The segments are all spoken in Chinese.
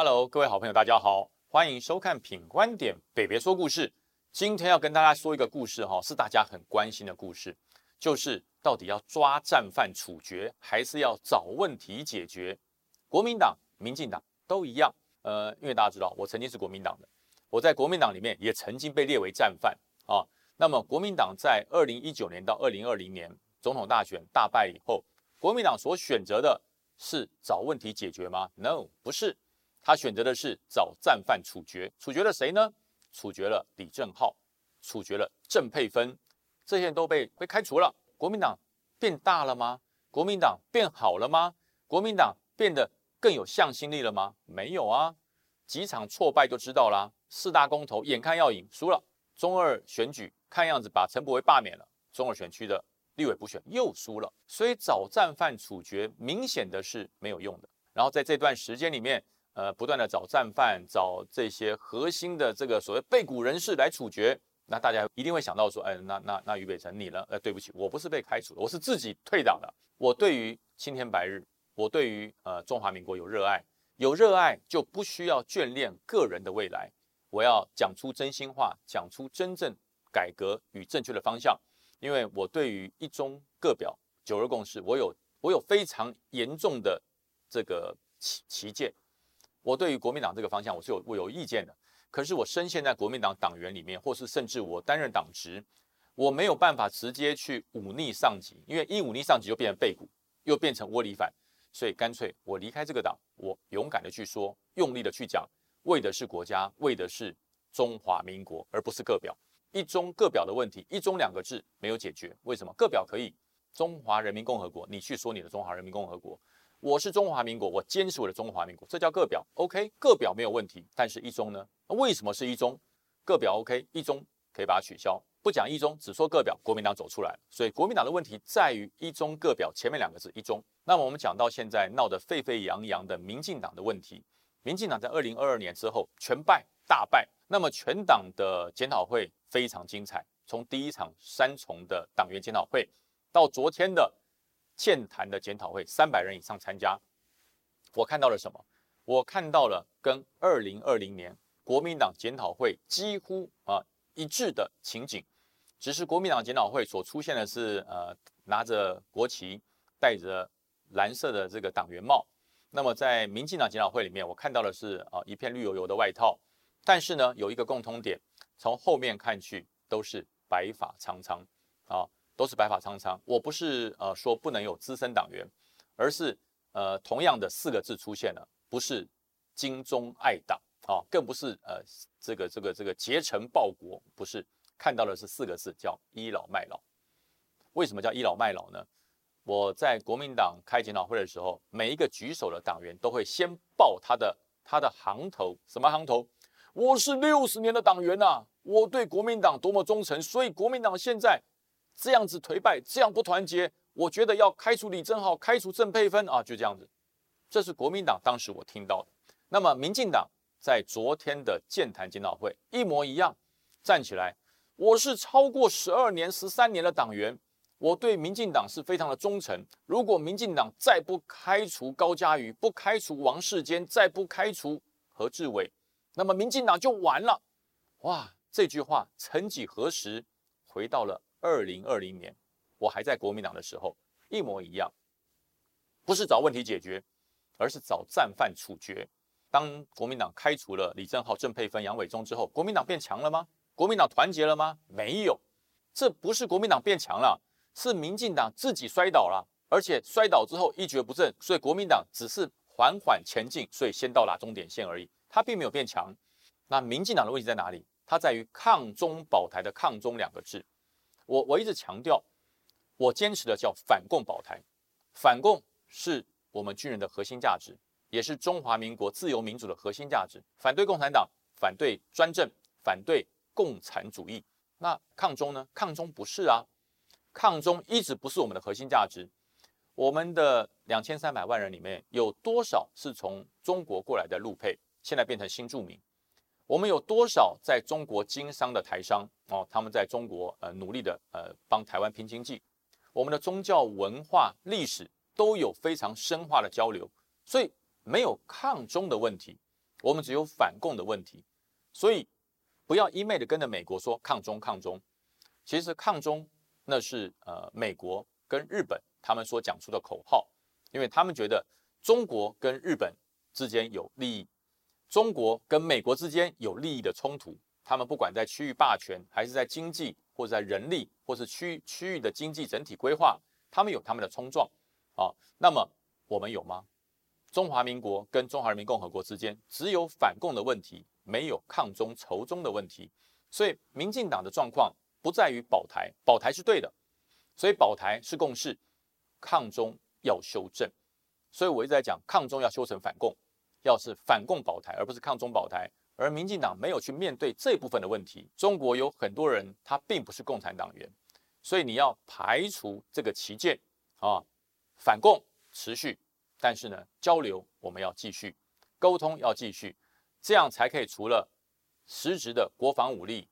Hello，各位好朋友，大家好，欢迎收看品观点北北说故事。今天要跟大家说一个故事哈，是大家很关心的故事，就是到底要抓战犯处决，还是要找问题解决？国民党、民进党都一样。呃，因为大家知道，我曾经是国民党的，我在国民党里面也曾经被列为战犯啊。那么，国民党在二零一九年到二零二零年总统大选大败以后，国民党所选择的是找问题解决吗？No，不是。他选择的是找战犯处决，处决了谁呢？处决了李正浩，处决了郑佩芬，这些人都被被开除了。国民党变大了吗？国民党变好了吗？国民党变得更有向心力了吗？没有啊，几场挫败就知道啦。四大公投眼看要赢，输了；中二选举看样子把陈伯维罢免了，中二选区的立委补选又输了。所以找战犯处决，明显的是没有用的。然后在这段时间里面。呃，不断的找战犯，找这些核心的这个所谓被捕人士来处决，那大家一定会想到说，哎，那那那俞北辰你呢？呃，对不起，我不是被开除的，我是自己退党的。我对于青天白日，我对于呃中华民国有热爱，有热爱就不需要眷恋个人的未来，我要讲出真心话，讲出真正改革与正确的方向，因为我对于一中各表九二共识，我有我有非常严重的这个旗旗舰。我对于国民党这个方向我是有我有意见的，可是我深陷在国民党党员里面，或是甚至我担任党职，我没有办法直接去忤逆上级，因为一忤逆上级就变成背骨，又变成窝里反，所以干脆我离开这个党，我勇敢的去说，用力的去讲，为的是国家，为的是中华民国，而不是个表一中各表的问题，一中两个字没有解决，为什么个表可以？中华人民共和国，你去说你的中华人民共和国。我是中华民国，我坚持我的中华民国，这叫个表，OK，个表没有问题。但是一中呢？为什么是一中？个表 OK，一中可以把它取消，不讲一中，只说个表，国民党走出来。所以国民党的问题在于一中个表前面两个字一中。那么我们讲到现在闹得沸沸扬扬的民进党的问题，民进党在二零二二年之后全败大败，那么全党的检讨会非常精彩，从第一场三重的党员检讨会到昨天的。健谈的检讨会，三百人以上参加，我看到了什么？我看到了跟二零二零年国民党检讨会几乎啊一致的情景，只是国民党检讨会所出现的是呃拿着国旗，戴着蓝色的这个党员帽，那么在民进党检讨会里面，我看到的是啊一片绿油油的外套，但是呢有一个共通点，从后面看去都是白发苍苍啊。都是白发苍苍，我不是呃说不能有资深党员，而是呃同样的四个字出现了，不是精忠爱党啊，更不是呃这个这个这个竭诚报国，不是看到的是四个字叫倚老卖老。为什么叫倚老卖老呢？我在国民党开检讨会的时候，每一个举手的党员都会先报他的他的行头，什么行头？我是六十年的党员呐，我对国民党多么忠诚，所以国民党现在。这样子颓败，这样不团结，我觉得要开除李正浩，开除郑佩芬啊，就这样子。这是国民党当时我听到的。那么民进党在昨天的建坛检讨会一模一样，站起来，我是超过十二年、十三年的党员，我对民进党是非常的忠诚。如果民进党再不开除高嘉瑜，不开除王世坚，再不开除何志伟，那么民进党就完了。哇，这句话曾几何时回到了。二零二零年，我还在国民党的时候，一模一样，不是找问题解决，而是找战犯处决。当国民党开除了李正浩、郑佩芬、杨伟忠之后，国民党变强了吗？国民党团结了吗？没有，这不是国民党变强了，是民进党自己摔倒了，而且摔倒之后一蹶不振，所以国民党只是缓缓前进，所以先到达终点线而已，它并没有变强。那民进党的问题在哪里？它在于抗中保台的“抗中”两个字。我我一直强调，我坚持的叫反共保台，反共是我们军人的核心价值，也是中华民国自由民主的核心价值。反对共产党，反对专政，反对共产主义。那抗中呢？抗中不是啊，抗中一直不是我们的核心价值。我们的两千三百万人里面有多少是从中国过来的陆配，现在变成新住民？我们有多少在中国经商的台商哦？他们在中国呃努力的呃帮台湾拼经济，我们的宗教文化历史都有非常深化的交流，所以没有抗中的问题。我们只有反共的问题。所以不要一昧的跟着美国说抗中抗中，其实抗中那是呃美国跟日本他们所讲出的口号，因为他们觉得中国跟日本之间有利益，中国跟美国之间有利益的冲突，他们不管在区域霸权，还是在经济，或者在人力，或是区区域的经济整体规划，他们有他们的冲撞啊。那么我们有吗？中华民国跟中华人民共和国之间只有反共的问题，没有抗中仇中的问题。所以民进党的状况不在于保台，保台是对的，所以保台是共识，抗中要修正。所以我一直在讲，抗中要修成反共，要是反共保台，而不是抗中保台。而民进党没有去面对这部分的问题。中国有很多人他并不是共产党员，所以你要排除这个旗舰啊，反共持续。但是呢，交流我们要继续，沟通要继续，这样才可以除了实质的国防武力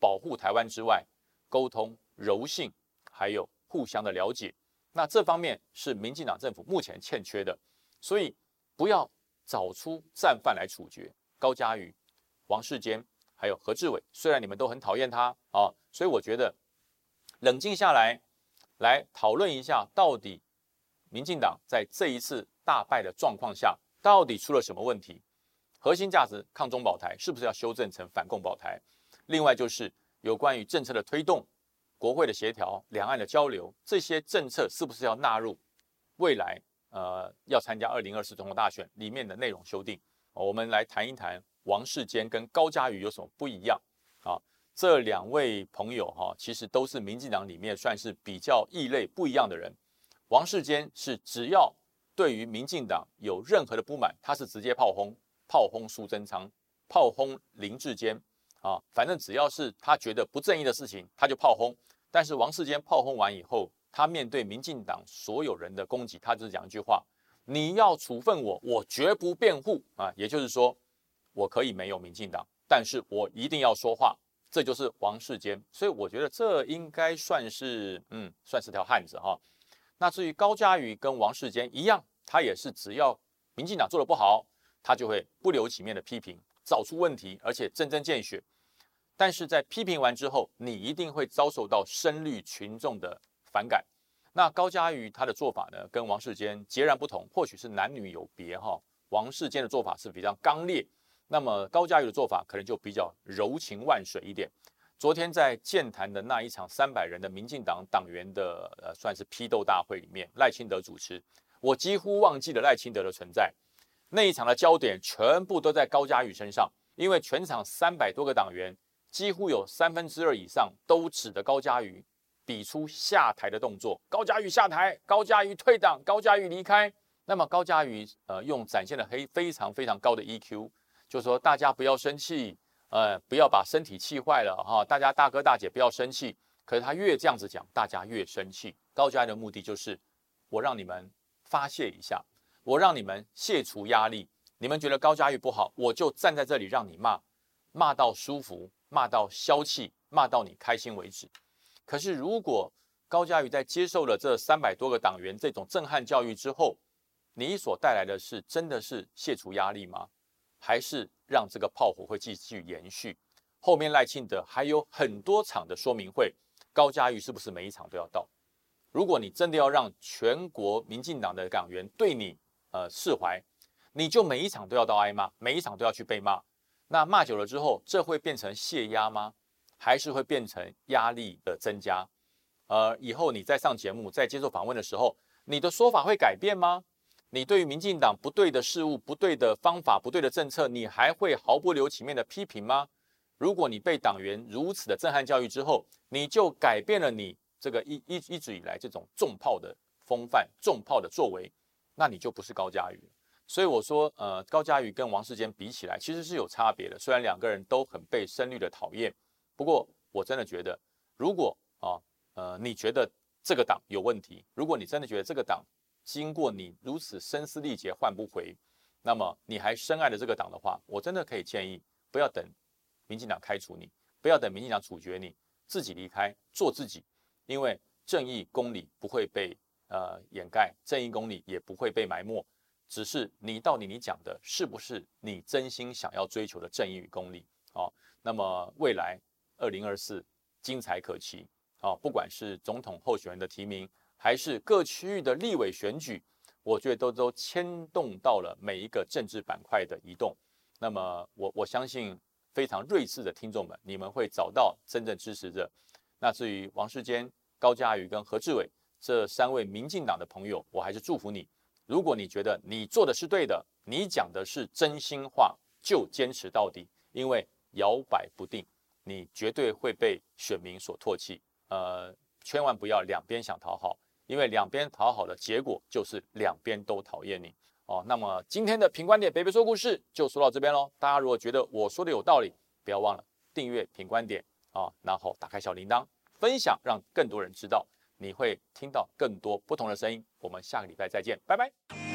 保护台湾之外，沟通柔性，还有互相的了解。那这方面是民进党政府目前欠缺的，所以不要找出战犯来处决高嘉瑜、王世坚，还有何志伟。虽然你们都很讨厌他啊，所以我觉得冷静下来，来讨论一下到底。民进党在这一次大败的状况下，到底出了什么问题？核心价值抗中保台是不是要修正成反共保台？另外就是有关于政策的推动、国会的协调、两岸的交流，这些政策是不是要纳入未来呃要参加二零二四总统大选里面的内容修订？我们来谈一谈王世坚跟高嘉瑜有什么不一样啊？这两位朋友哈，其实都是民进党里面算是比较异类不一样的人。王世坚是只要对于民进党有任何的不满，他是直接炮轰，炮轰苏贞昌，炮轰林志坚啊，反正只要是他觉得不正义的事情，他就炮轰。但是王世坚炮轰完以后，他面对民进党所有人的攻击，他就是讲一句话：你要处分我，我绝不辩护啊。也就是说，我可以没有民进党，但是我一定要说话。这就是王世坚，所以我觉得这应该算是嗯，算是条汉子哈。那至于高嘉瑜跟王世坚一样，他也是只要民进党做的不好，他就会不留情面的批评，找出问题，而且针针见血。但是在批评完之后，你一定会遭受到深绿群众的反感。那高嘉瑜他的做法呢，跟王世坚截然不同，或许是男女有别哈。王世坚的做法是比较刚烈，那么高嘉瑜的做法可能就比较柔情万水一点。昨天在建坛的那一场三百人的民进党党员的呃，算是批斗大会里面，赖清德主持，我几乎忘记了赖清德的存在。那一场的焦点全部都在高嘉瑜身上，因为全场三百多个党员，几乎有三分之二以上都指着高嘉瑜，比出下台的动作。高嘉瑜下台，高嘉瑜退党，高嘉瑜离开。那么高嘉瑜呃，用展现了黑非常非常高的 EQ，就说大家不要生气。呃，不要把身体气坏了哈！大家大哥大姐不要生气。可是他越这样子讲，大家越生气。高嘉瑜的目的就是，我让你们发泄一下，我让你们卸除压力。你们觉得高嘉瑜不好，我就站在这里让你骂，骂到舒服，骂到消气，骂到你开心为止。可是如果高嘉瑜在接受了这三百多个党员这种震撼教育之后，你所带来的是真的是卸除压力吗？还是？让这个炮火会继续延续，后面赖清德还有很多场的说明会，高嘉瑜是不是每一场都要到？如果你真的要让全国民进党的党员对你呃释怀，你就每一场都要到挨骂，每一场都要去被骂。那骂久了之后，这会变成泄压吗？还是会变成压力的增加？呃，以后你在上节目、在接受访问的时候，你的说法会改变吗？你对于民进党不对的事物、不对的方法、不对的政策，你还会毫不留情面的批评吗？如果你被党员如此的震撼教育之后，你就改变了你这个一一一直以来这种重炮的风范、重炮的作为，那你就不是高嘉瑜。所以我说，呃，高嘉瑜跟王世坚比起来，其实是有差别的。虽然两个人都很被深绿的讨厌，不过我真的觉得，如果啊，呃，你觉得这个党有问题，如果你真的觉得这个党，经过你如此声嘶力竭换不回，那么你还深爱的这个党的话，我真的可以建议不要等民进党开除你，不要等民进党处决你，自己离开做自己，因为正义公理不会被呃掩盖，正义公理也不会被埋没，只是你到底你讲的是不是你真心想要追求的正义与公理？哦，那么未来二零二四精彩可期。哦，不管是总统候选人的提名，还是各区域的立委选举，我觉得都都牵动到了每一个政治板块的移动。那么我我相信非常睿智的听众们，你们会找到真正支持者。那至于王世坚、高嘉瑜跟何志伟这三位民进党的朋友，我还是祝福你。如果你觉得你做的是对的，你讲的是真心话，就坚持到底，因为摇摆不定，你绝对会被选民所唾弃。呃，千万不要两边想讨好，因为两边讨好的结果就是两边都讨厌你哦。那么今天的评观点，北北说故事就说到这边喽。大家如果觉得我说的有道理，不要忘了订阅评观点啊，然后打开小铃铛，分享让更多人知道，你会听到更多不同的声音。我们下个礼拜再见，拜拜。